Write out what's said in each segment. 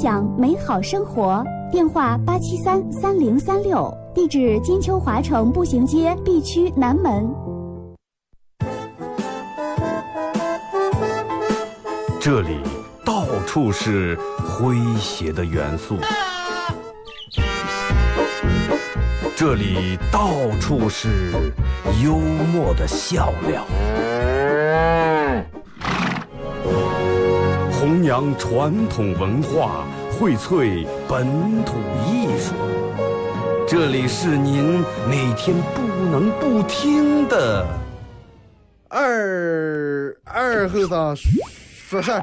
享美好生活，电话八七三三零三六，地址金秋华城步行街 B 区南门。这里到处是诙谐的元素，这里到处是幽默的笑料。扬传统文化，荟萃本土艺术。这里是您每天不能不听的二二后生说事儿。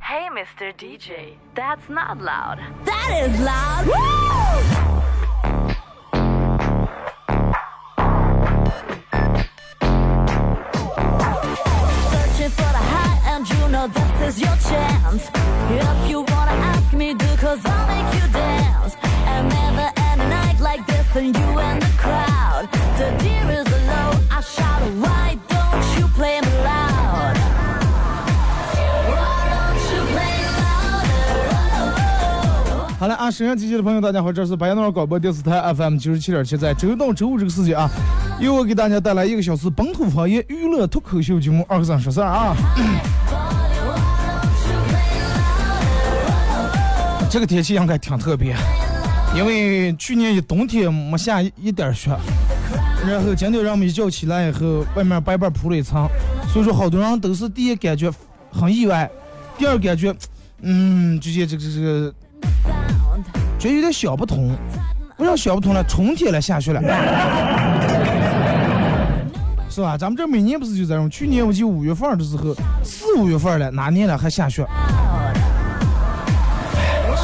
Hey, Mr. DJ, that's not loud. That is loud. Is your chance. If you wanna ask me, do cause I'll make you dance. And never end a night like this and you and the crowd. The deer is low, I shout, why don't you play me loud? Why don't you play louder? 好了啊，沈阳机器的朋友，大家好，这是白杨诺尔广播电视台 FM 九十七点七，在周一到周五这个时间啊，由我给大家带来一个小时本土方言娱乐脱口秀节目《二和尚说事儿》啊。这个天气应该挺特别，因为去年一冬天没下一一点雪，然后今天让我们一觉起来以后，外面白白铺了一层，所以说好多人都是第一感觉很意外，第二感觉，嗯，直接这个这个。觉得有点想不通，不要想不通了？春天了，下雪了，是吧？咱们这每年不是就这样？去年我记得五月份的时候，四五月份了，哪年了还下雪？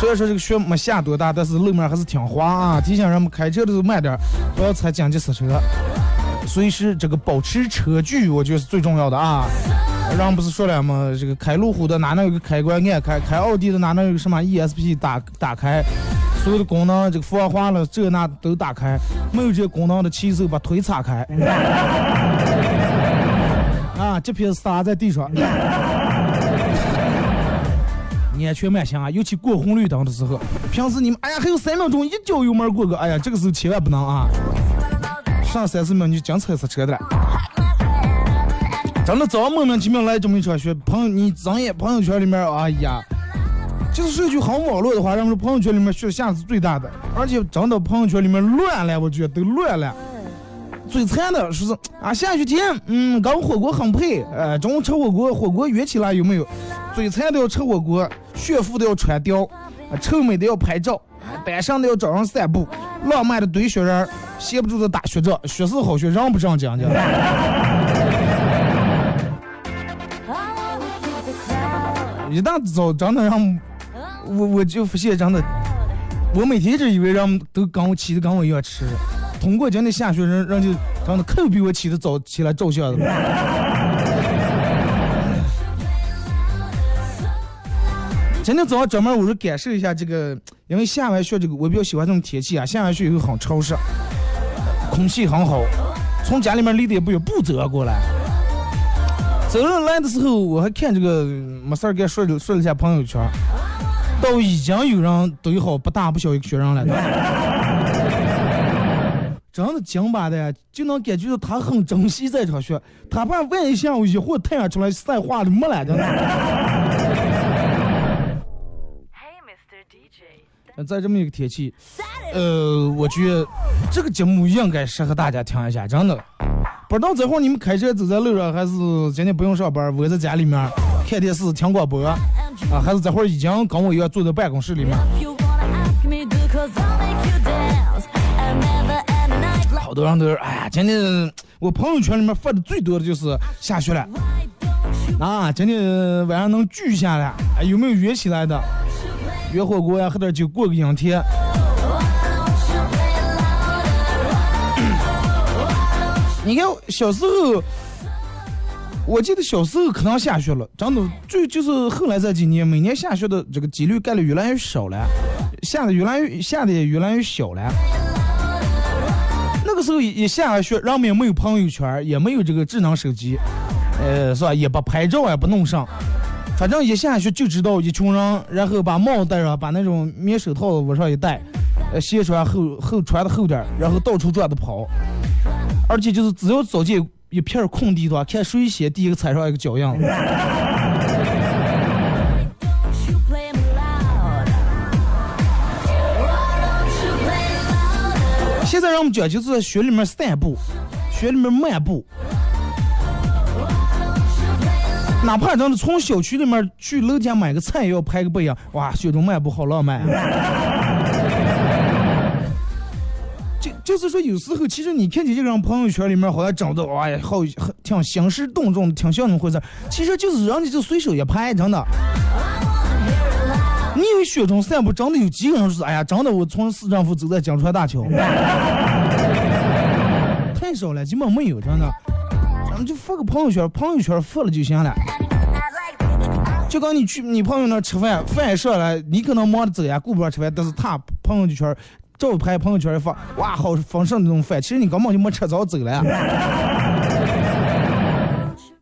虽然说这个雪没下多大，但是路面还是挺滑啊。提醒人们开车的时候慢点，不要踩紧急刹车，随时这个保持车距，我觉得是最重要的啊。人不是说了吗？这个开路虎的哪能有个开关按开？开奥迪的哪能有个什么 ESP 打打开？所有的功能，这个防滑了这那都打开，没有这功能的骑手把腿岔开。啊，这片撒在地上，安全慢行啊！尤其过红绿灯的时候，平时你们哎呀还有三秒钟，一脚油门过个，哎呀这个时候千万不能啊！上三四秒你就净踩刹车的了。真的早上莫名其妙来这么一场雪，朋友你睁眼朋友圈里面，哎呀，就是说句好网络的话，人们说朋友圈里面雪下是最大的，而且真的朋友圈里面乱了，我觉得都乱了。最惨的说是啊下雪天，嗯，跟火锅很配，呃，中午吃火锅，火锅约起来有没有？最惨的要吃火锅，炫富的要穿貂，臭美的要拍照，单身的要找人散步，浪漫的堆雪人，歇不住的打雪仗，雪是好雪，让不让讲讲。一大早真的让我我就发现真的，我每天一直以为人都跟我起的跟我一样迟，通过今天下雪人，人就真的可比我起的早起来照相的。今天早上专门我是感受一下这个，因为下完雪这个我比较喜欢这种天气啊，下完雪以后很潮湿，空气很好，从家里面离得也不远，步走过来。走人来的时候，我还看这个没事儿给说了说了一下朋友圈，都已经有人堆好不大不小一个雪人了，真的紧巴的，就能感觉到他很珍惜这场雪，他怕万一下午一会太阳出来晒化了没了的。Hey, Mr. DJ, 在这么一个天气，呃，我觉得这个节目应该适合大家听一下，真的。不知道这会儿你们开车走在路上，还是今天不用上班，窝在家里面看电视听广播啊，还是这会儿已经跟我一样坐在办公室里面？好多人都是，哎呀，今天我朋友圈里面发的最多的就是下雪了啊，今天晚上能聚下来，哎，有没有约起来的？约火锅呀，喝点酒，过个阴天。你看小时候，我记得小时候可能下雪了，真的就就是后来这几年，每年下雪的这个几率概率越来越少了，下的越来越下的也越来越小了。那时候一下学，人们也没有朋友圈，也没有这个智能手机，呃，是吧？也不拍照，也不弄上，反正一下去就知道一群人，然后把帽戴上，把那种棉手套往上一戴，呃，鞋穿厚厚穿的厚点，然后到处转的跑，而且就是只要走进一片空地的话，看谁先第一个踩上一个脚印。Play louder? 现在让我们讲就是在雪里面散步，雪里面漫步，哪怕真的从小区里面去楼下买个菜，也要拍个背影，哇，雪中漫步好浪漫、就就是说，有时候其实你看见这个人朋友圈里面好像整的，哎呀，好挺兴师动众，挺像那么回事儿，其实就是人家就随手一拍，真的。你以为雪中散步真的有几个人说，哎呀，真的我从市政府走在江川大桥，太少了，基本没有，真的。咱们就发个朋友圈，朋友圈发了就行了。就刚你去你朋友那吃饭，饭上来，你可能忙着走呀，顾不上吃饭，但是他朋友圈照拍朋友圈一发，哇，好丰盛那种饭，其实你根本就没吃早走了。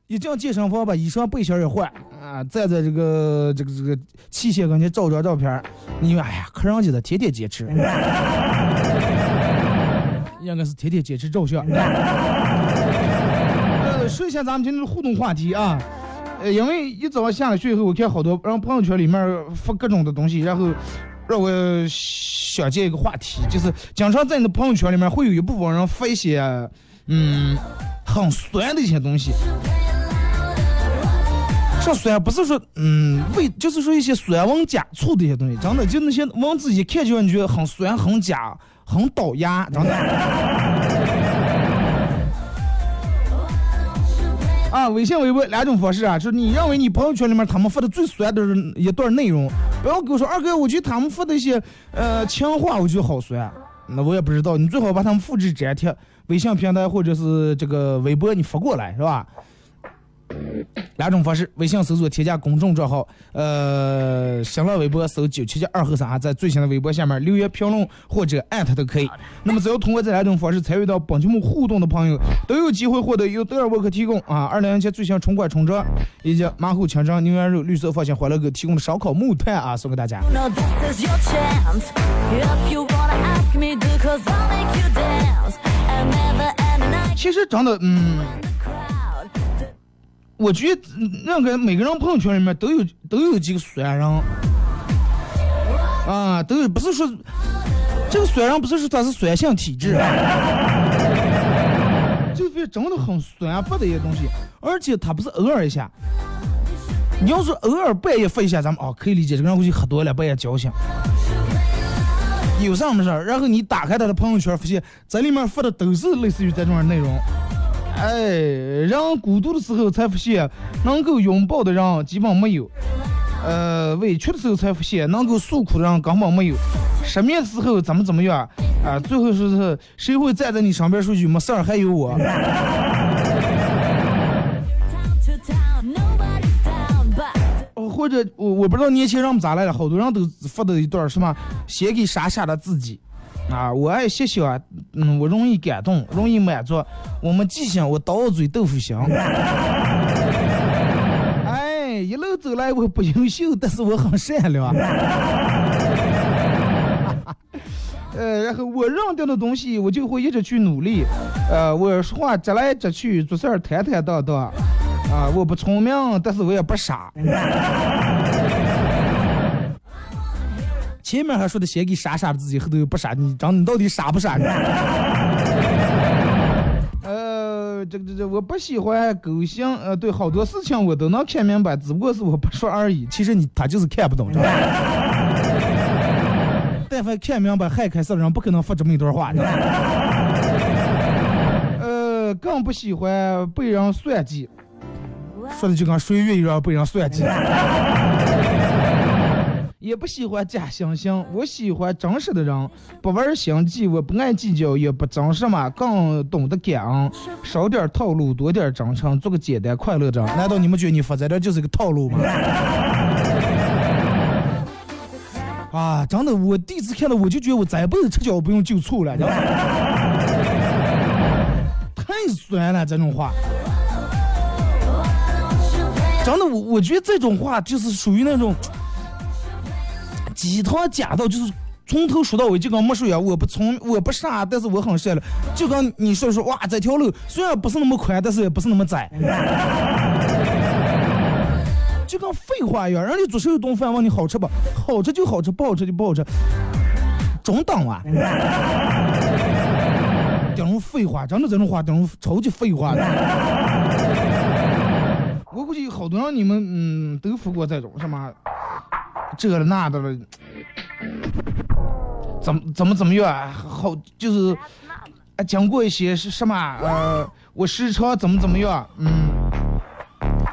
一进健身房把衣裳背心儿一换啊，站在这个这个这个器械跟前照张照片，你哎呀，看人家的天天坚持，应该是天天坚持照相。呃，说一下咱们今天的互动话题啊，呃，因为一早上下了学以后，我看好多让朋友圈里面发各种的东西，然后让我想接一个话题，就是经常在你的朋友圈里面会有一部分人发一些嗯很酸的一些东西。这酸不是说嗯为，就是说一些酸文假醋的一些东西，真的就那些文字一看就让你觉很酸、很假、很倒牙，真的。啊，微信、微博两种方式啊，就是你认为你朋友圈里面他们发的最酸的一段内容，不要跟我说二哥，我觉得他们发的一些呃情话，我觉得好酸，那我也不知道，你最好把他们复制粘贴微信平台或者是这个微博，你发过来是吧？两种方式：微信搜索添加公众账号，呃，新浪微博搜九七七二后三，在最新的微博下面留言评论或者艾特都可以。那么只要通过这两种方式参与到本节目互动的朋友，都有机会获得由德尔沃克提供啊二零一七最新春款春装以及马虎清蒸牛羊肉绿色放心欢乐哥提供的烧烤木炭啊，送给大家。No, this is your chance. If you wanna ask me, do cause I'll make you dance. And never end the night 其实真的，嗯.我觉得嗯任何每个人朋友圈里面都有都有几个酸人，啊，都有不是说这个酸人不是说他是酸性体质，就是真的很酸发的一些东西，而且他不是偶尔一下。你要是偶尔半夜发一下，咱们哦可以理解，这个人估计喝多了，半夜矫情。有啥么事儿？然后你打开他的朋友圈，发现在里面发的都是类似于这种内容。哎，人孤独的时候才发现，能够拥抱的人基本没有；呃，委屈的时候才发现，能够诉苦的人根本没有；失眠的时候怎么怎么样啊、最后说是谁会站在你身边说句没事儿，还有我。哦或者我我不知道年轻人们咋来了，好多人都发的一段什么写给傻傻的自己。啊，我爱谢谢啊，嗯，我容易感动，容易满足。我们记性，我刀嘴豆腐心。哎，一路走来我不优秀，但是我很善良。呃，然后我认定的东西，我就会一直去努力。呃，我说话直来直去，做事儿坦坦荡荡。啊，我不聪明，但是我也不傻。前面还说的先给傻傻的自己，后头又不傻，你长你到底傻不傻呢？呃，这个这这，我不喜欢狗性，呃，对，好多事情我都能看明白，只不过是我不说而已。其实你他就是看不懂？但凡看明白还开始的人，不可能发这么一段话的。呃，更不喜欢被人算计，说的就跟谁愿意让被人算计。也不喜欢假惺惺，我喜欢真实的人，不玩心计，我不爱计较，也不争什么，更懂得感恩，少点套路，多点真诚，做个简单快乐的。难道你们觉得你发在这就是个套路吗？啊，真的，我第一次看到我就觉得我这辈子吃脚不用就醋了，知道吗？酸了这种话。真的，我我觉得这种话就是属于那种鸡汤假到，就是从头说到尾，就跟没说一样。我不聪，我不傻，但是我很善良。就跟你说说，哇，这条路虽然不是那么宽，但是也不是那么窄。就跟废话一样，人家做手一顿饭问你好吃不？好吃就好吃，不好吃就不好吃。中等啊！这种废话，真的这种话，这种超级废话的。我估计好多人你们嗯都服过这种什么这了那的了，怎么怎么怎么样？好就是啊，讲过一些是什么呃，我时常怎么怎么样，嗯，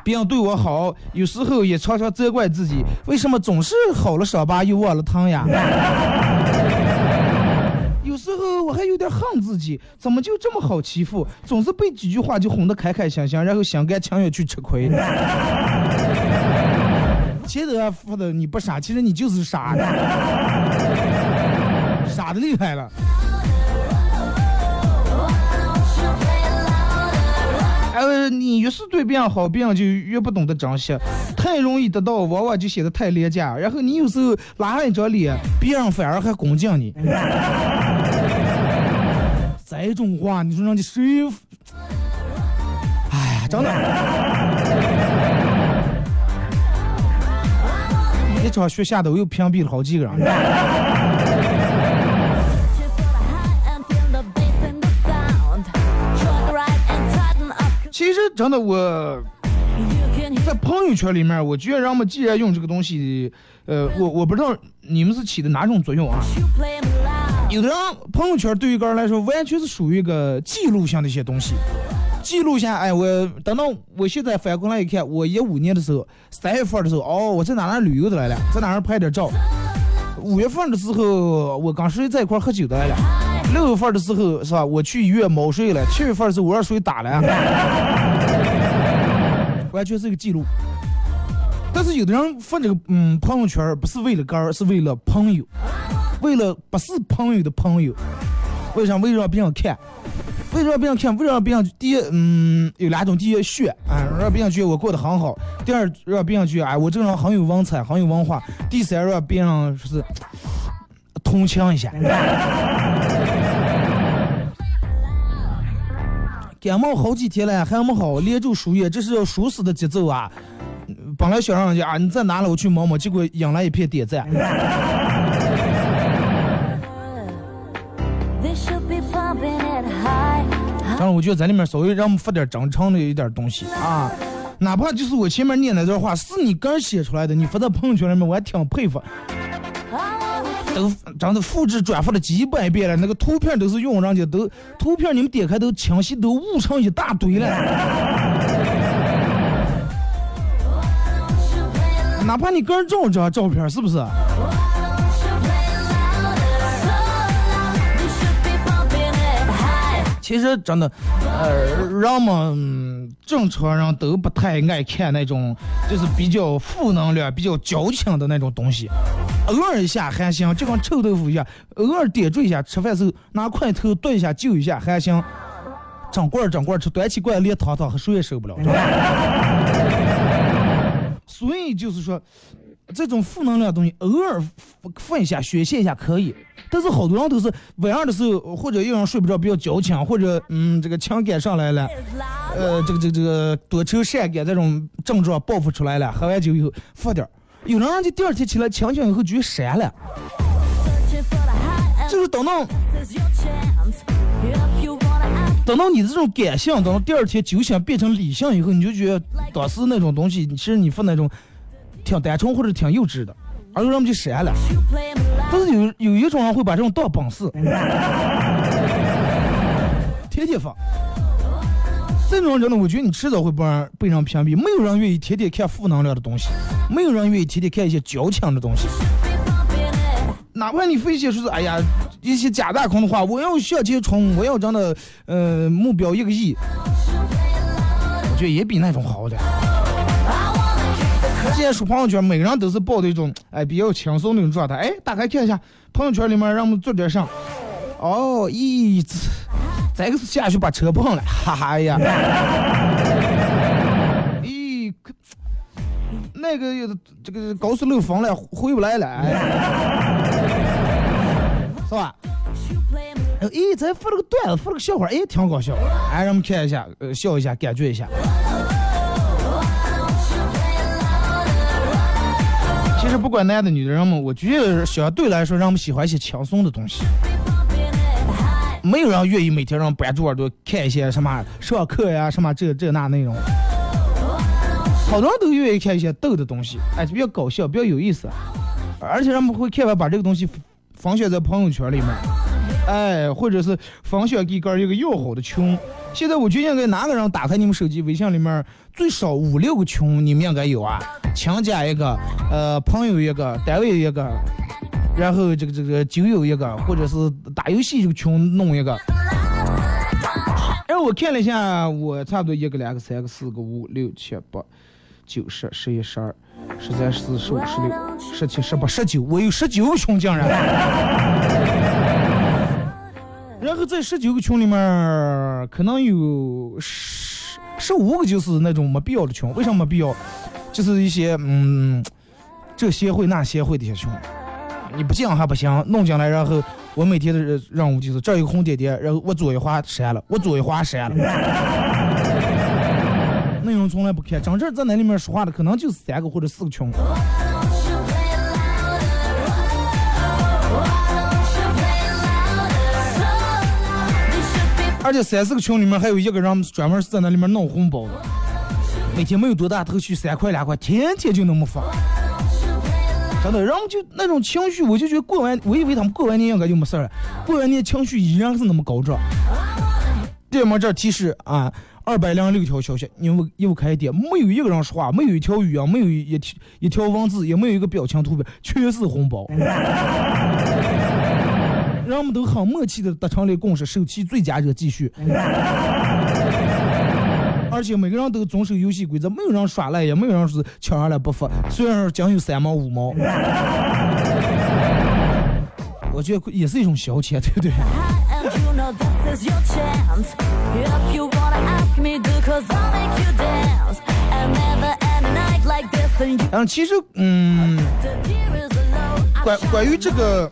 别人对我好，有时候也常常责怪自己，为什么总是好了伤疤又忘了疼呀？有时候我还有点恨自己，怎么就这么好欺负？总是被几句话就哄得开开心心，然后心甘情愿去吃亏。前头说的你不傻，其实你就是傻的，傻的厉害了。呃，你越是对别人好，别人就越不懂得珍惜。太容易得到，往往就显得太廉价。然后你有时候拉上一张脸，别人反而还恭敬你。这种话，你说让你谁？哎呀，真的。一场雪下的，我又屏蔽了好几个人。其实真的，我在朋友圈里面，我觉得人们既然用这个东西，呃，我我不知道你们是起的哪种作用啊？有的人朋友圈对于个人来说，完全是属于一个记录性的一些东西，记录下，哎，我等到我现在反过来一看，我一五年的时候，三月份的时候，哦，我在哪哪旅游的来了，在哪儿拍点照。五月份的时候，我刚谁在一块喝酒的来了。六月份的时候是吧？我去医院猫睡了。七月份的时候我让谁打了，完全是一个记录。但是有的人发这个嗯朋友圈不是为了个儿，是为了朋友，为了不是朋友的朋友。为啥？为了让别人看，为了让别人看，为了让别人第一嗯有两种：第一炫啊，让别人觉得我过得很好；第二让别人觉得哎我这个人很有文采，很有文化；第三让别人是同情一下。感冒好几天了，还没好，连住输液，这是要输死的节奏啊！本来想让人家啊，你在哪了？我去摸摸，结果引来一片点赞。当然，我觉得在里面稍微让我们发点真诚的一点东西啊，哪怕就是我前面念那段话是你刚写出来的，你发在朋友圈里面，我还挺佩服。都真的复制转发了几百遍了，那个图片都是用人家都图片，你们点开都清晰，都误成一大堆了。哪怕你个人照这张照片，是不是？其实真的，呃，人们正常人都不太爱看那种，就是比较负能量、比较矫情的那种东西。偶尔一下还行，就跟臭豆腐一样，偶尔点缀一下，吃饭时候拿筷头炖一下就一下还行。整罐整罐吃，端起罐连汤汤和谁也受不了。所以就是说。这种负能量东西，偶尔放一下、宣泄一下可以，但是好多人都是晚上的时候，或者有人睡不着，比较矫情，或者嗯，这个情感上来了，呃，这个这个这个多愁善感这种症状爆发出来了，喝完酒以后发点儿，有人就第二天起来清醒以后就删了，就是等到等到你这种感性，等到第二天酒醒变成理性以后，你就觉得当时那种东西，其实你发那种。挺单纯或者挺幼稚的，而有人们就删了。但是有有一种人会把这种当本事，天天发。这种人呢，我觉得你迟早会被人被人屏蔽。没有人愿意天天看负能量的东西，没有人愿意天天看一些矫情的东西。哪怕你分析说是哎呀一些假大空的话，我要向前冲，我要真的呃目标一个亿，我觉得也比那种好点。既然说朋友圈，每个人都是抱的一种哎比较轻松那种状态。哎，打开看一下朋友圈里面，让我们做点啥？哦，咦，再个是下去把车碰了，哈哈呀！咦，那个这个高速路封了，回不来了，哎，是吧？哎，咱发了个段子，发了个笑话，哎，挺搞笑，哎，让我们看一下，呃，笑一下，感觉一下。其实不管男的女的，人们我觉得相对来说，人们喜欢一些轻松的东西。没有人愿意每天让关注耳朵看一些什么上课呀、什么这这那内容。好多人都愿意看一些逗的东西，哎，比较搞笑，比较有意思。而且人们会看完把这个东西分享在朋友圈里面，哎，或者是分享给个一个要好的群。现在我就应该哪个人打开你们手机微信里面最少五六个群，你们应该有啊，亲家一个，呃，朋友一个，单位一个，然后这个这个酒友一个，或者是打游戏这个群弄一个。哎我看了一下，我差不多一个、两个、三个、四个、五六七八九十、十一、十二、十三、十四、十五、十六、十七、十八、十九，我有十九个群竟然。然后在十九个群里面，可能有十十五个就是那种没必要的群。为什么没必要？就是一些嗯，这协会那协会的一些群，你不进还不行，弄进来，然后我每天的任务就是这一个红点点，然后我左一划删了，我左一划删了，内容从来不看。真正在那里面说话的，可能就是三个或者四个群。而且三四个群里面还有一个人专门是在那里面弄红包的，每天没有多大头绪，三块两块，天天就那么发。真的，然后就那种情绪，我就觉得过完，我以为他们过完年应该就没事了，过完年情绪依然是那么高涨。对面这提示啊，二百零六条消息，你们又开点，没有一个人说话，没有一条语音，没有一一条文字，也没有一个表情图片，全是红包。人们都很默契的达成了共识，手气最佳者继续。而且每个人都遵守游戏规则，没有人耍赖，也没有人是抢上来不发。虽然讲有三毛五毛，我觉得也是一种消遣，对不对？嗯，其实，嗯，关关于这个。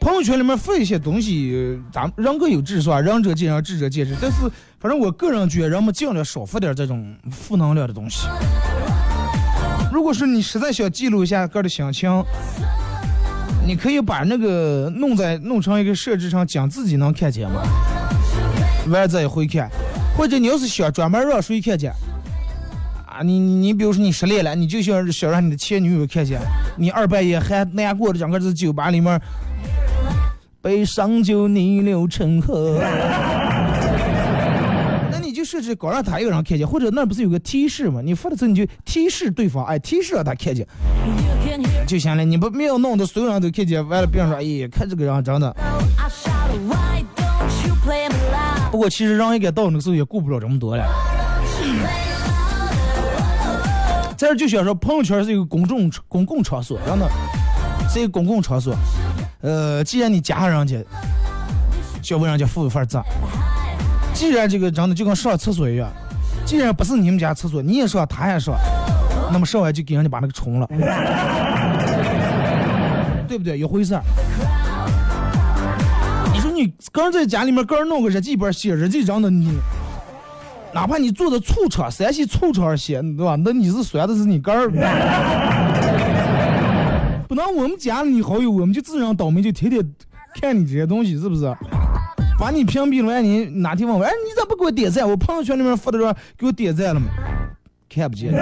朋友圈里面发一些东西，咱人各有志是吧？仁者见仁，智者见智。但是，反正我个人觉得，人们尽量少发点这种负能量的东西。如果说你实在想记录一下个的心情，你可以把那个弄在弄成一个设置上讲自己能看见嘛，完再也会看。或者你要是想专门让谁看见，啊，你你你比如说你失恋了，你就想想让你的前女友看见，你二半夜还难过的整个在酒吧里面。悲伤就逆流成河。那你就设置光让他一个人看见，或者那不是有个提示吗？你发的时候你就提示对方，哎，提示让他看见就行了。你不没有弄得所有人都看见，完了别人说，哎，看这个人真的。不过其实人应该到那个时候也顾不了这么多了。在这就想说，朋友圈是一个公众公共场所，真的是一个公共场所。呃，既然你加上人家，就为人家付一份账。既然这个真的就跟上厕所一样，既然不是你们家厕所，你也上，他也上，那么上完就给人家把那个冲了，对不对？一回事儿。你说你个人在家里面个人弄个日记本写日记，真的你，哪怕你坐的醋车，山西醋车写，对吧？那你是算的是你个人。不能我们加了你好友，我们就自认倒霉，就天天看你这些东西，是不是？把你屏蔽了，你哪天问我，哎，你咋不给我点赞？我朋友圈里面发的时候给我点赞了吗？看不见。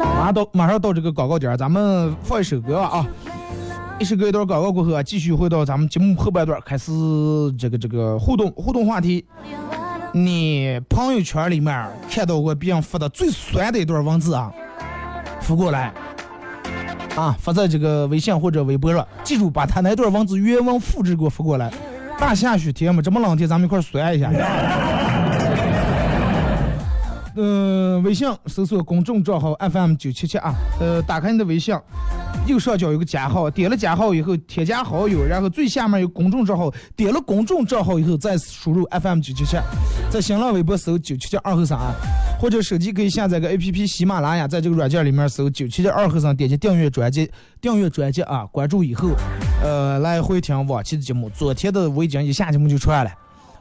马上到马上到这个广告点，咱们放一首歌啊！一首歌一段广告过后啊，继续回到咱们节目后半段，开始这个这个互动互动话题。你朋友圈里面看到过别人发的最酸的一段文字啊，发过来，啊，发在这个微信或者微博上。记住，把他那段文字原文复制给我发过来。大下雪天嘛，这么冷天，咱们一块儿酸一下。嗯，微信搜索公众账号 FM 九七七啊，呃，打开你的微信，右上角有个加号，点了加号以后添加好友，然后最下面有公众账号，点了公众账号以后再输入 FM 九七七，在新浪微博搜九七七二后三，或者手机可以下载个 APP 喜马拉雅，在这个软件里面搜九七七二后三，点击订阅专辑，订阅专辑啊，关注以后，呃，来回听往期的节目。昨天的我已经一下节目就出来了，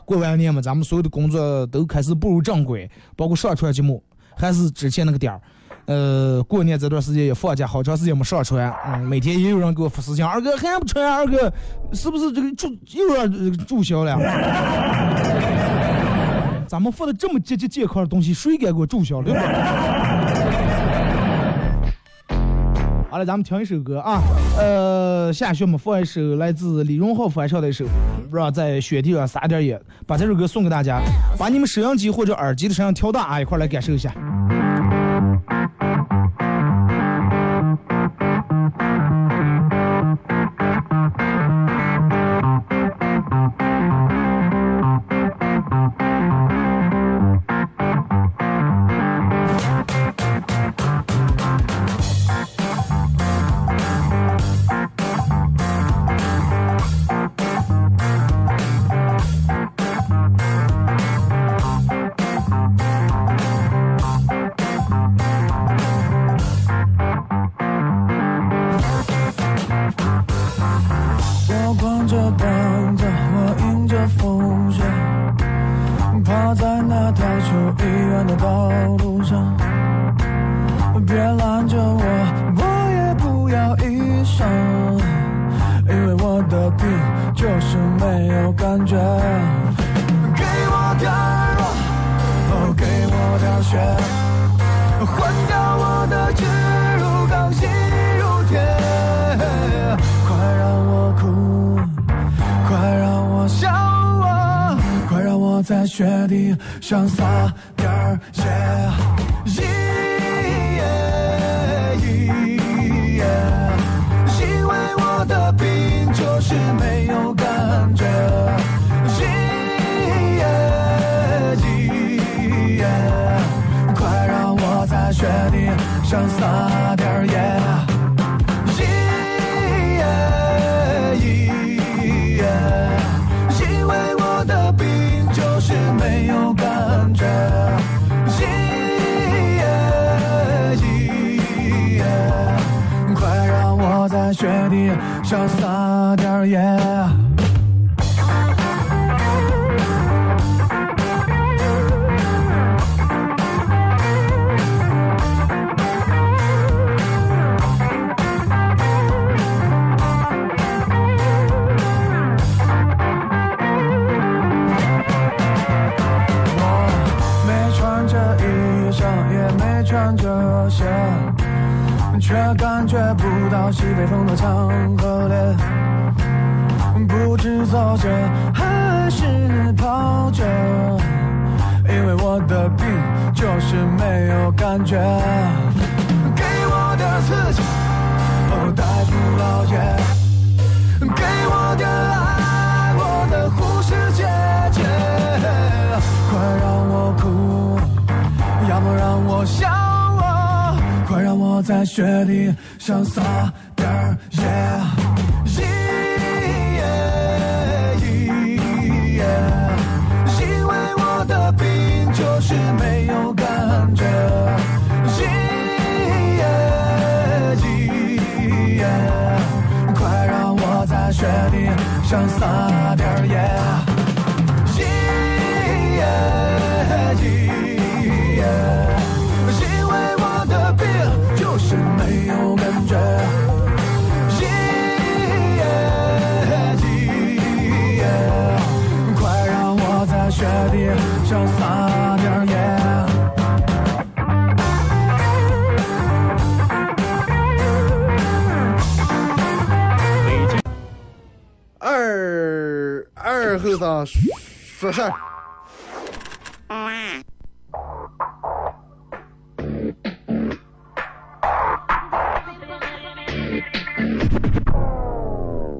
过完年嘛，咱们所有的工作都开始步入正轨，包括上传节目还是之前那个点儿。呃，过年这段时间也放假，好长时间没上传。嗯，每天也有人给我发私信，二哥还不传？二哥是不是这个注又要注销了？咱们发的这么健健健康的东西，谁敢给我注销了？好了，咱们听一首歌啊。呃，下雪我们放一首来自李荣浩翻唱的一首，不知道在雪地上撒点野，把这首歌送给大家，把你们摄像机或者耳机的声音调大啊，一块来感受一下。潇洒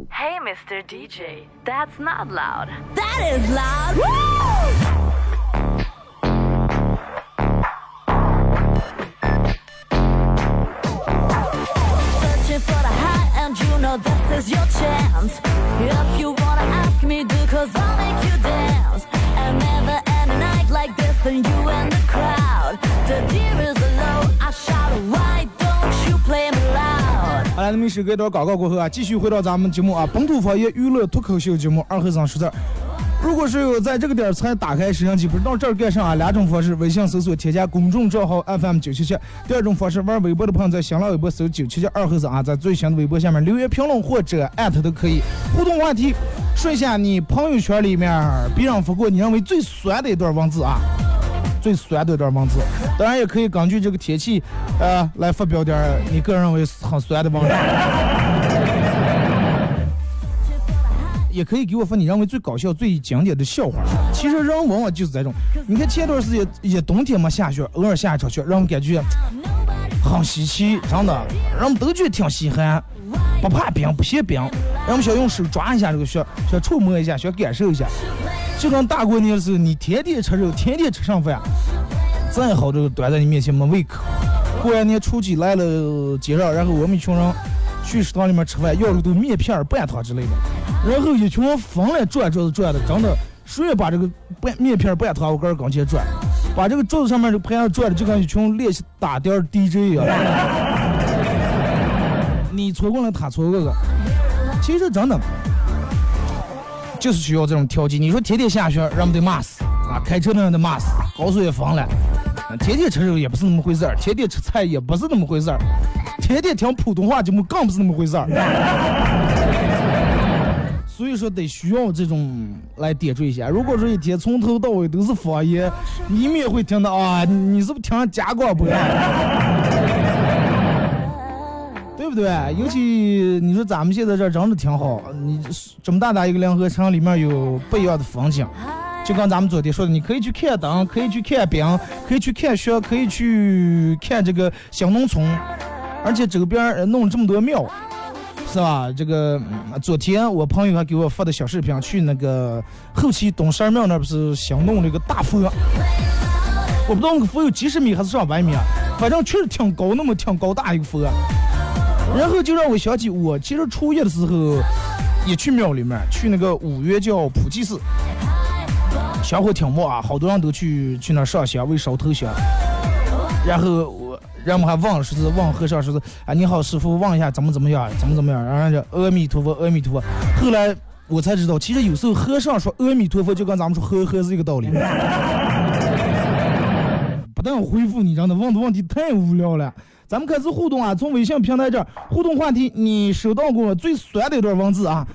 Hey, Mr. DJ, that's not loud. That is loud. Woo! Searching for the high, and you know this is your chance. If you 一段广告过后啊，继续回到咱们节目啊，本土方言娱乐脱口秀节目二和尚说事儿。如果是有在这个点才打开摄像机，不知道这儿干啥啊？两种方式：微信搜索添加公众账号 FM 九七七；第二种方式，玩微博的朋友在新浪微博搜九七七二和尚啊，在最新的微博下面留言评论或者艾特都可以。互动话题：说一下你朋友圈里面别人发过你认为最酸的一段文字啊，最酸的段文字。当然也可以根据这个天气，呃，来发表点你个人认为很酸的文章。也可以给我发你认为最搞笑、最经典的笑话。其实人往往就是这种，你看前段时间也冬天没下雪，偶尔下一场雪，让我感觉很稀奇，真的，人们都觉得挺稀罕，不怕冰，不嫌冰，人们想用手抓一下这个雪，想触摸一下，想感受一下。就跟大过年的时候，你天天吃肉，天天吃上饭，再好这个端在你面前没胃口。过完年初几来了街上，然后我们一群人去食堂里面吃饭，要的都面片、半汤之类的。然后一群人疯了，转桌子转的，真的，谁把这个半面片、半汤我搁跟前转，把这个桌子上面这盘子转的就跟一群练习打碟 DJ 一样。你错过了，他错过了。其实真的就是需要这种调剂。你说天天下雪，人们得骂死啊！开车的人得骂死，高速也封了。天天吃肉也不是那么回事儿，天天吃菜也不是那么回事儿，天天听普通话节目更不是那么回事儿。所以说得需要这种来点缀一下。如果说一天从头到尾都是方言，你们也会听到啊，你是不是听上假广播？对？尤其你说咱们现在这真的挺好，你这么大大一个梁河城里面有不一样的风景，就跟咱们昨天说的，你可以去看灯，可以去看冰，可以去看雪，可以去看这个小农村，而且周边弄了这么多庙，是吧？这个昨天我朋友还给我发的小视频，去那个后期东山庙那不是新弄了一个大佛，我不知道那个佛有几十米还是上百米啊，反正确实挺高，那么挺高大一个佛。然后就让我想起我其实初一的时候也去庙里面，去那个五岳叫普济寺，香火挺旺啊，好多人都去去那上香为烧头香。然后我人们还问说是问和尚说是啊你好师傅问一下怎么怎么样怎么怎么样，然后就阿弥陀佛阿弥陀佛。后来我才知道，其实有时候和尚说阿弥陀佛就跟咱们说呵呵是一个道理。不但回复你，真的问的问题太无聊了。咱们开始互动啊！从微信平台这儿互动话题，你收到过最酸的一段文字啊，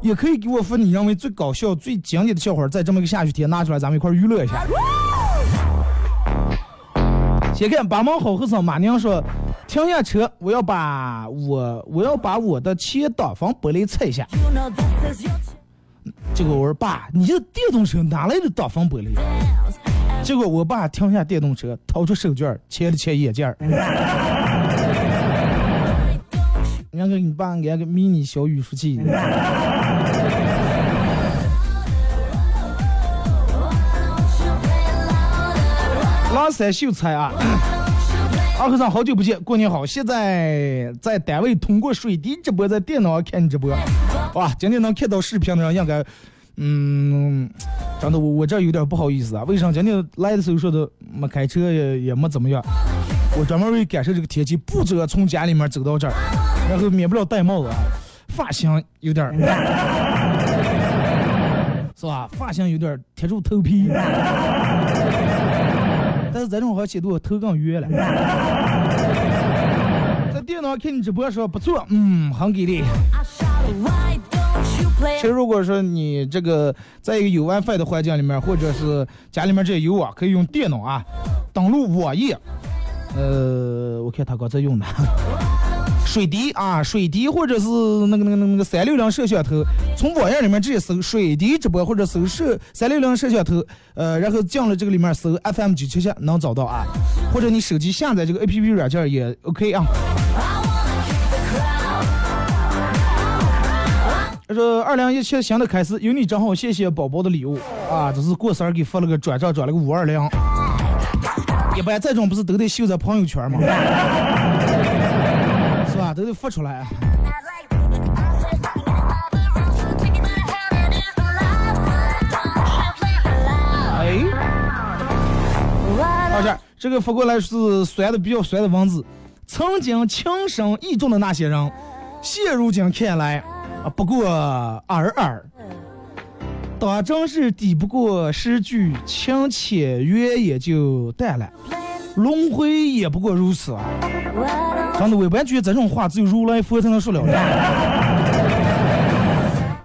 也可以给我发你认为最搞笑、最经典的笑话，在这么一个下雪天拿出来，咱们一块娱乐一下。先看八毛好和尚马娘说：“停下车，我要把我我要把我的前挡风玻璃拆下。”结果我说：“爸，你这电动车哪来的挡风玻璃？”结果我爸停下电动车，掏出手绢，切了切眼镜儿。人家给你爸安个迷你小雨刷器。狼山秀才啊，二和尚好久不见，过年好！现在在单位通过水滴直播，在电脑上看你直播。哇，今天能看到视频的人应该。嗯，真的，我我这有点不好意思啊。为啥今天来的时候说的没开车也也没怎么样？我专门为感受这个天气，不着从家里面走到这儿，然后免不了戴帽子，发型有点，是吧？发型有点贴住头皮，但是这种话显得我头更圆了。在电脑看你直播说不错，嗯，很给力。其实，如果说你这个在一个有 WiFi 的环境里面，或者是家里面这有网，可以用电脑啊登录网页。呃，我看他刚才用的 水滴啊，水滴或者是那个那个那个三六零摄像头，从网页里面直接搜水滴直播或者搜摄三六零摄像头，呃，然后进了这个里面搜 FM 九七七能找到啊，或者你手机下载这个 APP 软件也 OK 啊。他说：“二零一七新的开始，有你真好，谢谢宝宝的礼物啊！这是过生日给发了个转账，转了个五二零。一般这种不是都得秀在朋友圈吗？是吧？都得发出来。哎，抱歉，这个发过来是酸的比较酸的文字。曾经情深意重的那些人。”现如今看来不过尔尔。当真是抵不过诗句情浅缘也就淡了，轮回也不过如此啊！真的，我感觉这种话只有如来佛才能说了。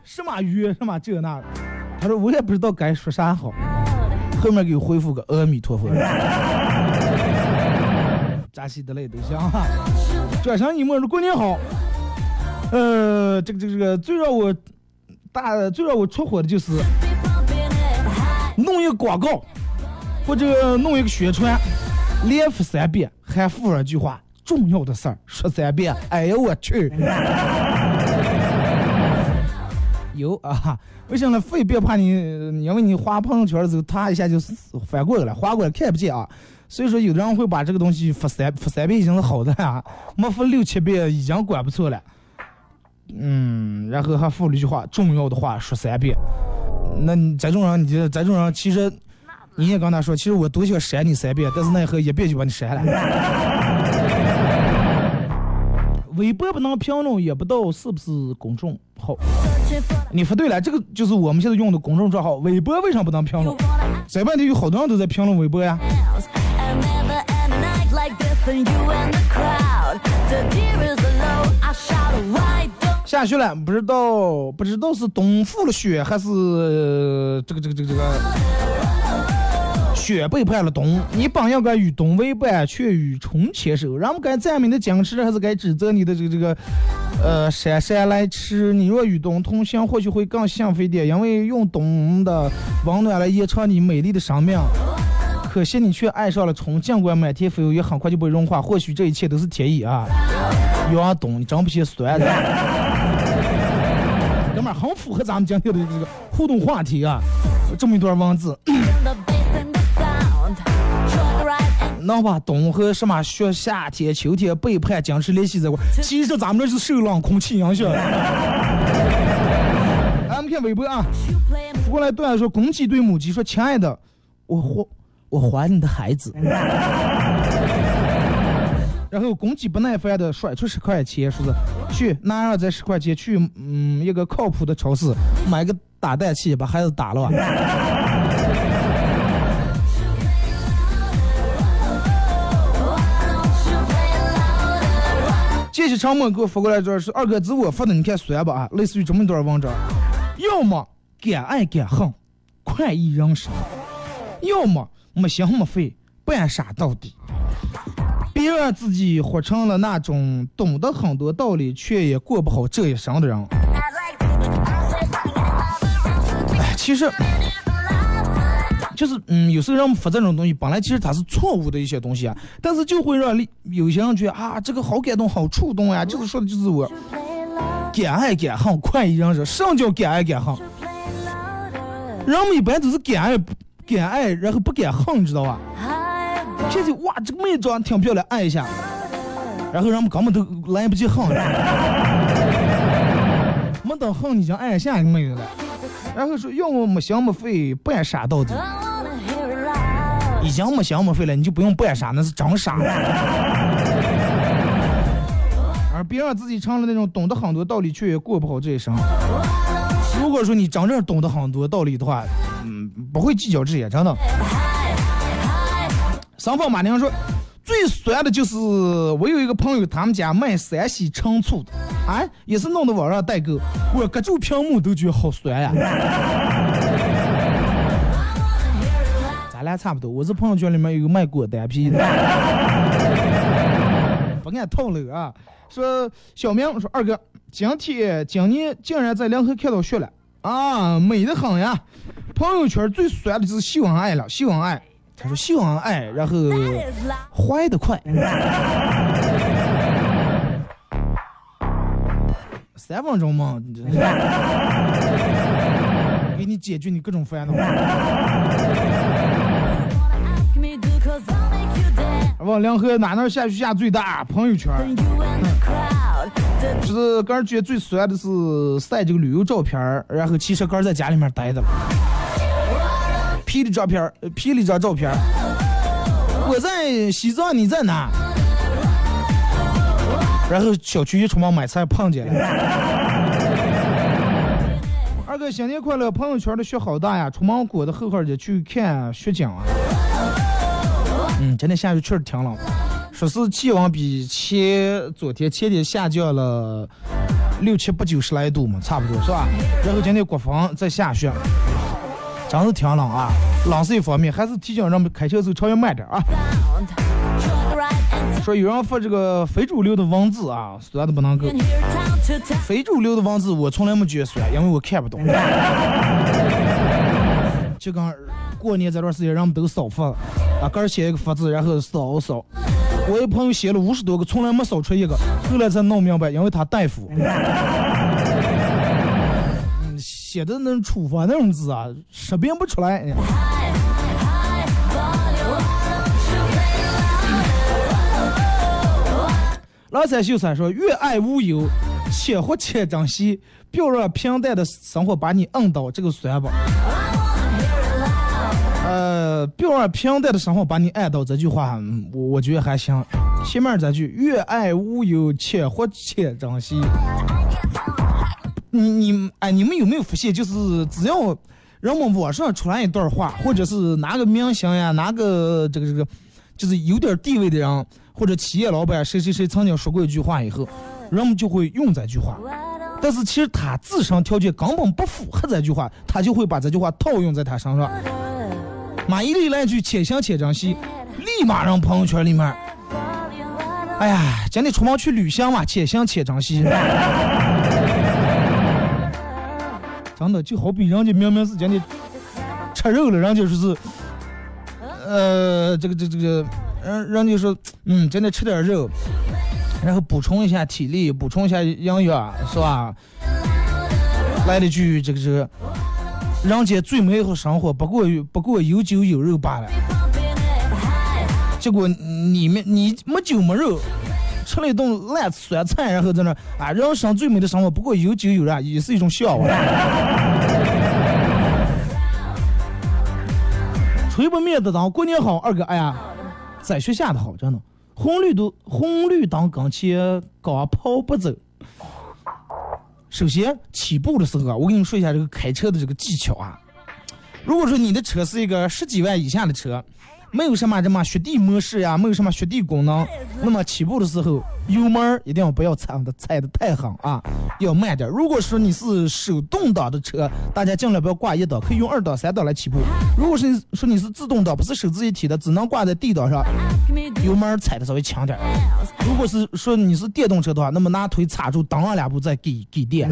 什么缘什么这那的，他说我也不知道该说啥好，后面给我回复个阿弥陀佛。扎西德勒都行哈。转身一默说过年好。呃，这个这个这个最让我。大最让我出火的就是弄一个广告，或者弄一个宣传，连复三遍，还附上句话：重要的事儿说三遍。哎呦我去！有啊，为什么复一遍怕你？因为你发朋友圈的时候，他一下就翻过来了，划过来看不见啊。所以说，有的人会把这个东西复三复三遍已经是好的啊，没复六七遍已经管不错了。嗯，然后还附了一句话，重要的话说三遍。那你这种人，你这这种人，其实你也跟他说，其实我多想删你三遍，但是那以后一遍就把你删了。微博不能评论，也不知道是不是公众号。你说对了，这个就是我们现在用的公众账号。微博为啥不能评论？在外地有好多人都在评论微博呀。下雪了，不知道不知道是冬覆了雪，还是这个这个这个这个雪背叛了冬。你本应该与冬为伴，却与春牵手。人们该赞美的矜持，还是该指责你的这个这个呃姗姗来迟？你若与冬同行，或许会更幸福一点，因为用冬的温暖来延长你美丽的生命。可惜你却爱上了春，尽管满天飞舞，也很快就被融化。或许这一切都是天意啊！杨冬，你真不嫌酸的。很符合咱们今天的这个互动话题啊，这么一段文字，能把冬和什么雪、夏天、秋天背叛僵持联系在一块其实咱们这是受冷空气影响。咱们看微博啊，过来对来说，公鸡对母鸡说：“亲爱的，我怀我怀你的孩子。”然后公鸡不耐烦的甩出十块钱，说是去拿上这十块钱去，嗯，一个靠谱的超市买个打蛋器，把孩子打了。继续沉默给我发过来，这是二哥自我发的，你看酸吧啊，类似于这么一段文章，要么敢爱敢恨，快意人生；要么没心没肺，半傻到底。别让自己活成了那种懂得很多道理却也过不好这一生的人。哎，其实就是，嗯，有时候让我们发这种东西，本来其实它是错误的一些东西啊，但是就会让有些人觉得啊，这个好感动，好触动呀，就是说的就是我敢爱敢恨，快意人生。什么叫敢爱敢恨？人们一般都是敢爱敢爱，然后不敢恨，你知道吧？现在哇，这个妹长得挺漂亮，爱一下，然后人们根本都来不及恨，没等恨已经爱下一个妹子了，然后说要么没心没肺，扮傻到底，已经没心没肺了，你就不用扮傻，那是真傻。而别让自己成了那种懂得很多道理却也过不好这一生。如果说你真正懂得很多道理的话，嗯，不会计较这些，真的。上方马娘说，最酸的就是我有一个朋友，他们家卖山西陈醋的，啊，也是弄的网上代购，我隔住屏幕都觉得好酸呀。咱俩差不多，我这朋友圈里面有卖果丹皮的，不按套路啊。说小明说二哥，今天今年竟然在梁河看到雪了啊，美得很呀。朋友圈最酸的就是秀恩爱了，秀恩爱。他说：“秀恩爱，然后坏的快。”三分钟嘛，给你解决你各种烦恼。往梁河哪那下雪下最大？朋友圈，就是个人觉得最酸的是晒这个旅游照片然后其实个人在家里面待着。P 了照片，P 了一张照片我在西藏，你在哪？然后小区一出门买菜碰见了。二哥新年快乐！朋友圈的雪好大呀，出门裹的厚厚的去看雪景啊。嗯，今天下雨确实挺冷，说是气温比前昨天前天下降了六七八九十来度嘛，差不多是吧？然后今天刮风在下雪，真是挺冷啊。冷是一方面，还是提醒人们开车时候稍微慢点啊。说有人发这个非主流的文字啊，酸的不能够。非主流的文字我从来没觉得酸，因为我看不懂。就跟过年这段时间，人们都扫发啊，个人写一个发字，然后扫扫。我有朋友写了五十多个，从来没扫出一个，后来才弄明白，因为他大夫。写的能出发那种字啊，识别不出来。老三秀才说：“越爱无忧，且活且珍惜，不要让平淡的生活把你摁倒。”这个算吧。呃，不要让平淡的生活把你按倒。这句话，我我觉得还行。前面这句“越爱无忧，且活且珍惜”，你你哎，你们有没有发现，就是只要人们网上出来一段话，或者是哪个明星呀，哪个这个这个，就是有点地位的人。或者企业老板谁谁谁曾经说过一句话以后，人们就会用这句话，但是其实他自身条件根本不符合这句话，他就会把这句话套用在他身上。马伊琍来句“且行且珍惜”，立马让朋友圈里面，哎呀，今天出门去旅行嘛，且行且珍惜。真的就好比人家明明是今天吃肉了，人家说是，呃，这个这这个。人人家说，嗯，今天吃点肉，然后补充一下体力，补充一下营养，是吧？来了句这个这个，人间最美好生活不过不过有酒有肉罢了。结果你们你没酒没肉，吃了一顿烂酸菜，然后在那啊，人生最美的生活不过有酒有肉，也是一种笑话。吹不灭的灯，过年好，二哥，哎呀。在学下的好着呢，红绿灯红绿灯跟前刚跑不走。首先起步的时候啊，我跟你说一下这个开车的这个技巧啊。如果说你的车是一个十几万以下的车。没有什么什么雪地模式呀，没有什么雪地功能，那么起步的时候油门一定要不要踩的踩的太狠啊，要慢点。如果说你是手动挡的车，大家尽量不要挂一档，可以用二档、三档来起步。如果是说你是自动挡，不是手自一体的，只能挂在 D 档上，油门踩的稍微强点。如果是说你是电动车的话，那么拿腿插住，蹬上两步再给给电。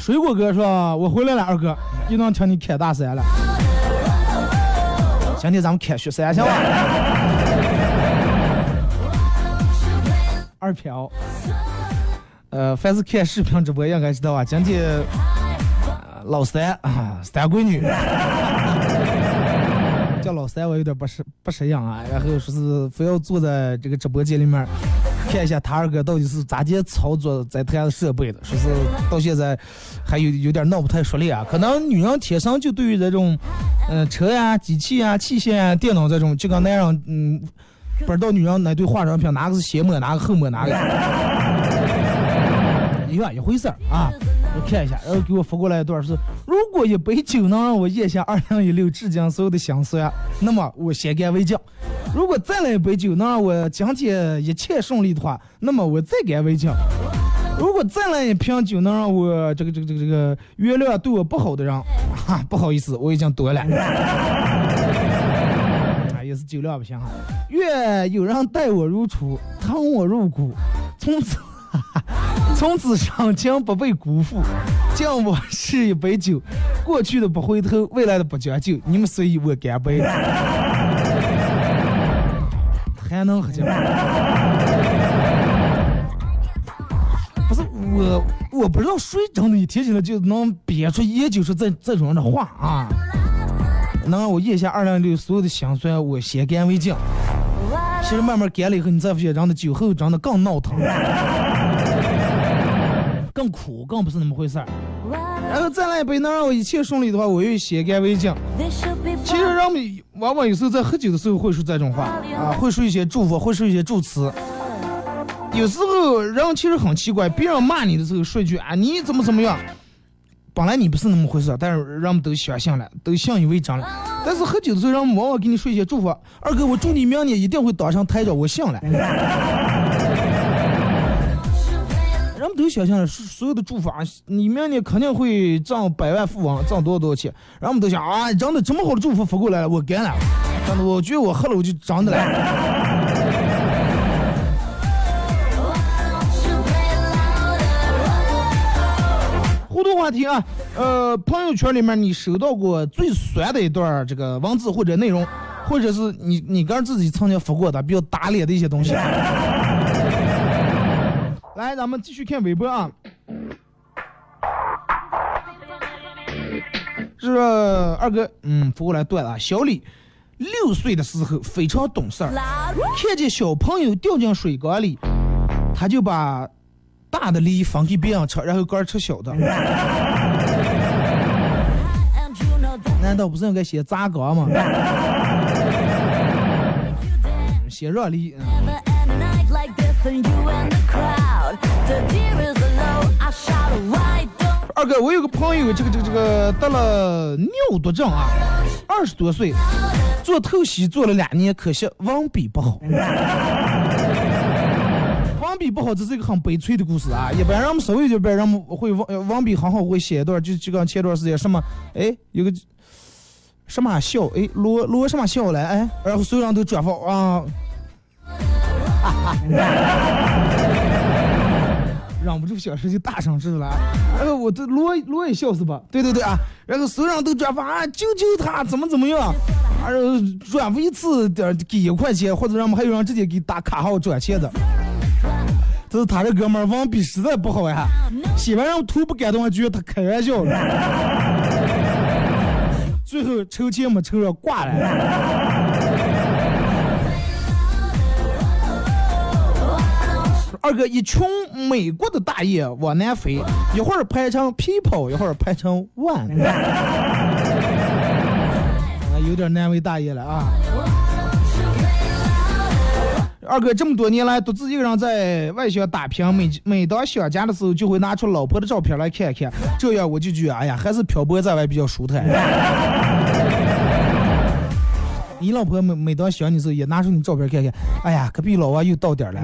水果哥说：“我回来了，二哥。”又能听你开大山了，今天咱们开雪山行吧？二飘，呃，凡是看视频直播应该知道啊，今天老三啊，三闺女。叫老三，我有点不适不适应啊。然后说是非要坐在这个直播间里面看一下他二哥到底是咋地操作这台设备的。说是到现在还有有点闹不太熟练啊。可能女人天生就对于这种嗯车呀、机器呀、器械啊、电脑这种，就跟男人嗯不知道女人哪对化妆品哪个是先抹哪个后抹哪个，一样一回事儿啊。我看一下，然后给我发过来一段是：如果一杯酒能让我咽下二零一六至今所有的辛酸，那么我先干为敬；如果再来一杯酒能让我今天一切顺利的话，那么我再干为敬；如果再来一瓶酒能让我这个这个这个这个原谅对我不好的人，哈，不好意思，我已经多了。啊，也是酒量不行哈。愿有人待我如初，疼我入骨，从此。从此深情不被辜负，敬我是一杯酒，过去的不回头，未来的不将就，你们随意我干杯。还能喝酒？不是我，我不知道谁真的，一提起来就能憋出，也就是这这种的话啊，能让我咽下二两六所有的辛酸，我先干为敬。其实慢慢干了以后，你再发现，人的酒后真的更闹腾。更苦，更不是那么回事儿。然后再来一杯能让我一切顺利的话，我愿先干为敬。其实人们往往有时候在喝酒的时候会说这种话啊，会说一些祝福，会说一些祝词。有时候人其实很奇怪，别人骂你的时候说句啊你怎么怎么样，本来你不是那么回事，但是人们都相信了，都信以为真了。但是喝酒的时候，人们往往给你说一些祝福，二哥我祝你明年一定会当上台长，我信了。们都想象了所有的祝福啊，你明年肯定会挣百万富翁，挣多少多少钱。然后我们都想啊，真的这么好的祝福发过来了，我干了。真的，我觉得我喝了我就真的了。互动话题啊，呃，朋友圈里面你收到过最酸的一段这个文字或者内容，或者是你你刚自己曾经发过的比较打脸的一些东西。来，咱们继续看微博啊。是二哥，嗯，发过来断了。小李六岁的时候非常懂事儿，看见小朋友掉进水缸里，他就把大的梨分给别人吃，然后个儿吃小的。难道不是应该先砸缸吗？先让梨。嗯二哥，我有个朋友，这个这个这个得了尿毒症啊，二十多岁，做透析做了两年，可惜文笔不好。文笔不好，这是一个很悲催的故事啊！一般人们稍微一点，人们会文文笔很好，会写一段，就就跟前段时间什么，哎，有个什么笑，哎，罗罗什么笑来，哎，然后所有人都转发啊。忍不住小时就大声指了，然后我这罗罗也笑是吧？对对对啊，然后所有人都转发啊，救救他，怎么怎么样？然后转发一次点给一块钱，或者让们还有人直接给打卡号转钱的。这是他这哥们儿文笔实在不好呀，写完让我图不感动，还觉得他开玩笑 最后抽签没抽上挂了。二哥一群美国的大爷往南飞，一会儿拍成 people，一会儿拍成 one，有点难为大爷了啊！二哥这么多年来独自一个人在外乡打拼，每每当想家的时候，就会拿出老婆的照片来看看，这样我就觉得，哎呀，还是漂泊在外比较舒坦。你老婆每每当想你时候，也拿出你照片看看，哎呀，隔壁老王又到点了。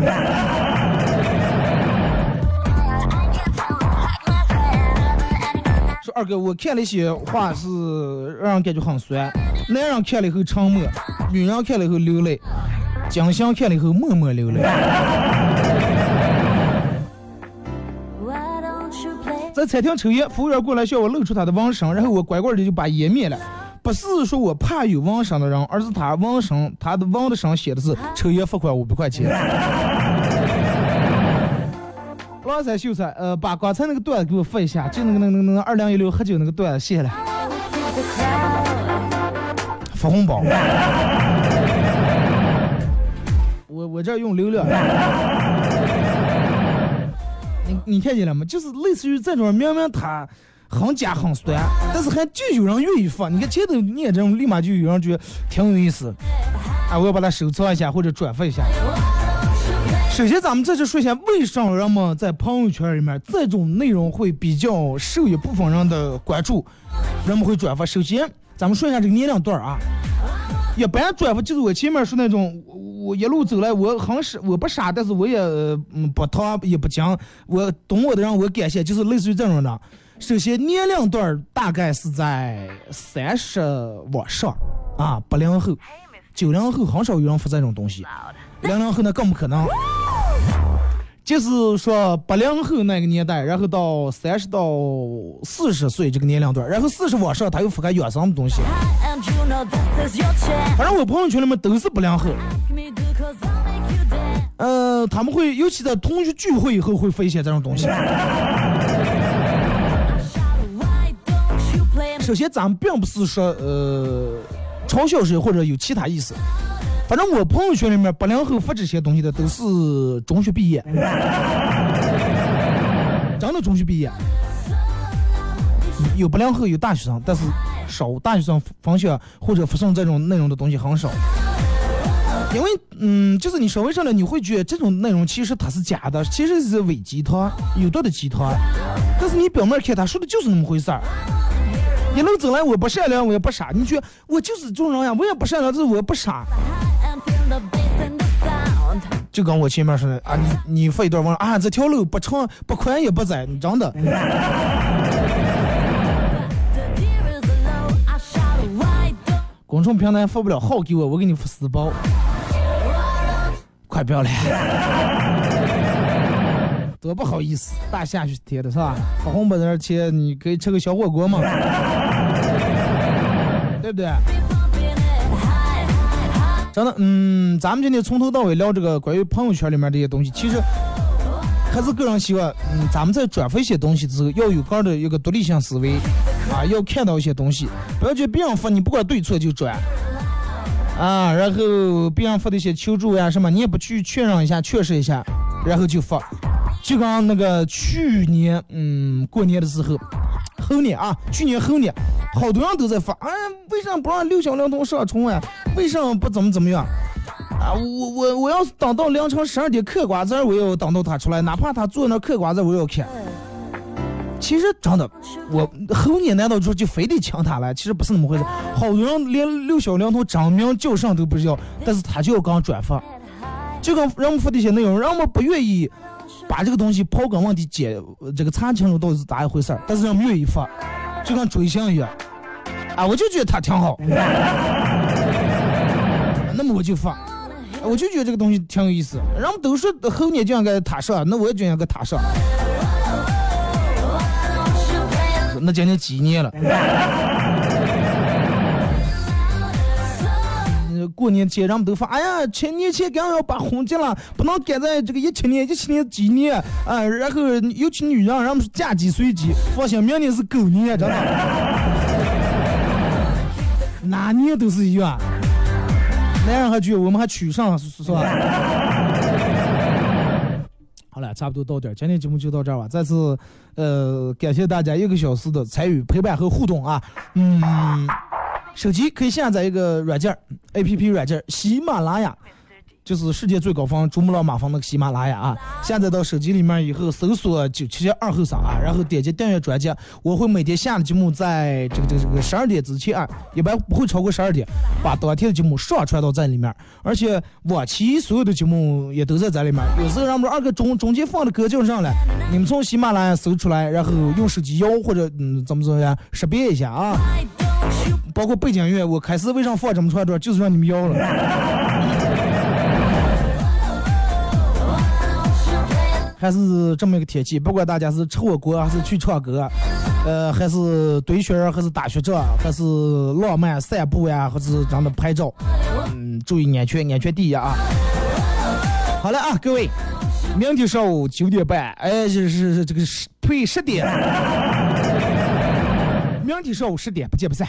二哥，我看了一些话是让人感觉很酸，男人看了以后沉默，女人看了以后流泪，金星看了以后默默流泪。在餐厅抽烟，服务员过来向我露出他的纹身，然后我乖乖的就把烟灭了。不是说我怕有纹身的人，而是他纹身，他的纹的上写的是抽烟罚款五百块钱。刚才秀才，呃，把刚才那个段子给我发一下，就那个那个那个二零一六喝酒那个段子，谢了。发红包。我我这用流量。你你看见了吗？就是类似于这种，明明他。很假很酸，但是还就有人愿意发。你看前头念这种，立马就有人觉得挺有意思。啊，我要把它收藏一下或者转发一下。首先，咱们这就说一下，为什么人们在朋友圈里面这种内容会比较受一部分人的关注，人们会转发。首先，咱们说一下这个年龄段啊。一般转发就是我前面说那种，我一路走来，我很傻，我不傻，但是我也不唐也不讲，我懂我的人我感谢，就是类似于这种的。首先，年龄段大概是在三十往上啊，八零后、九零后很少有人发这种东西，零零后那更不可能。就是说八零后那个年代，然后到三十到四十岁这个年龄段，然后四十往上他又覆盖养生的东西。反正我朋友圈里面都是八零后，呃，他们会尤其在同学聚会以后会发一些这种东西。首先，咱们并不是说呃嘲笑谁或者有其他意思。反正我朋友圈里面八零后发这些东西的都是中学毕业，真的中学毕业。有八零后，有大学生，但是少大学生分享或者发送这种内容的东西很少。因为，嗯，就是你稍微上来，你会觉得这种内容其实它是假的，其实是伪鸡汤，有毒的鸡汤。但是你表面看，他说的就是那么回事儿。一路走来，我不善良，我也不傻。你觉得我就是这种人呀？我也不善良，但是我不傻。就跟我前面说的啊，你你发一段文啊，这条路不长不宽也不窄，你真的。公众平台发不了号给我，我给你发私包。快不要来，多不好意思，大下雪天的是吧？发红包在那切，你可以吃个小火锅嘛，对不对？真的，嗯，咱们今天从头到尾聊这个关于朋友圈里面这些东西，其实还是个人希望，嗯，咱们在转发一些东西的时候，要有个人的一个独立性思维，啊，要看到一些东西，不要觉得别人发你不管对错就转。啊，然后别人发的一些求助呀什么，你也不去确认一下、确实一下，然后就发。就刚那个去年，嗯，过年的时候，后年啊，去年后年，好多人都在发，哎，为啥不让六小龄童上春晚？为什么不怎么怎么样？啊，我我我要等到凌晨十二点嗑瓜子，我要等到他出来，哪怕他坐那嗑瓜子，我要看。其实真的，我后年难道说就非得抢他了？其实不是那么回事。好多人连六小龄童真名叫上都不知道，但是他就要刚转发，就跟人们发的一些内容，人们不愿意把这个东西刨根问底解，这个查清楚到底是咋一回事儿，但是人们愿意发，就跟追星一样。啊，我就觉得他挺好，那么我就发，我就觉得这个东西挺有意思。人们都说后年就应该他上，那我也就应该他上。那将近几年了。过年前，人们都发，哎呀，前年前刚要把婚结了，不能赶在这个一七年，一七年几年啊？然后尤其女人，人们是嫁鸡随鸡，放心，明年是狗年，真的，哪年都是一样。男人还去我们还娶上，是是吧？好了，差不多到点儿，今天节目就到这儿吧。再次，呃，感谢大家一个小时的参与、陪伴和互动啊。嗯，手机可以下载一个软件，A P P 软件，喜马拉雅。就是世界最高峰珠穆朗玛峰那个喜马拉雅啊，下载到手机里面以后，搜索九七七二后三啊，然后点击订阅专辑，我会每天下的节目在这个这个这个十二点之前啊，一般不会超过十二点，把当天的节目上传到在里面，而且往期所有的节目也都在在里面。有时候让们二哥中中间放的歌就上来，你们从喜马拉雅搜出来，然后用手机摇或者嗯怎么怎么样识别一下啊，包括背景音乐，我开始为啥放这么串串，就是让你们摇了。还是这么一个天气，不管大家是吃火锅还是去唱歌，呃，还是堆雪人还是打雪仗，还是浪漫散步呀，还是咱们拍照，嗯，注意安全，安全第一啊！好了啊，各位，明天上午九点半，哎，是是是这个十呸十点，明天上午十点，不见不散。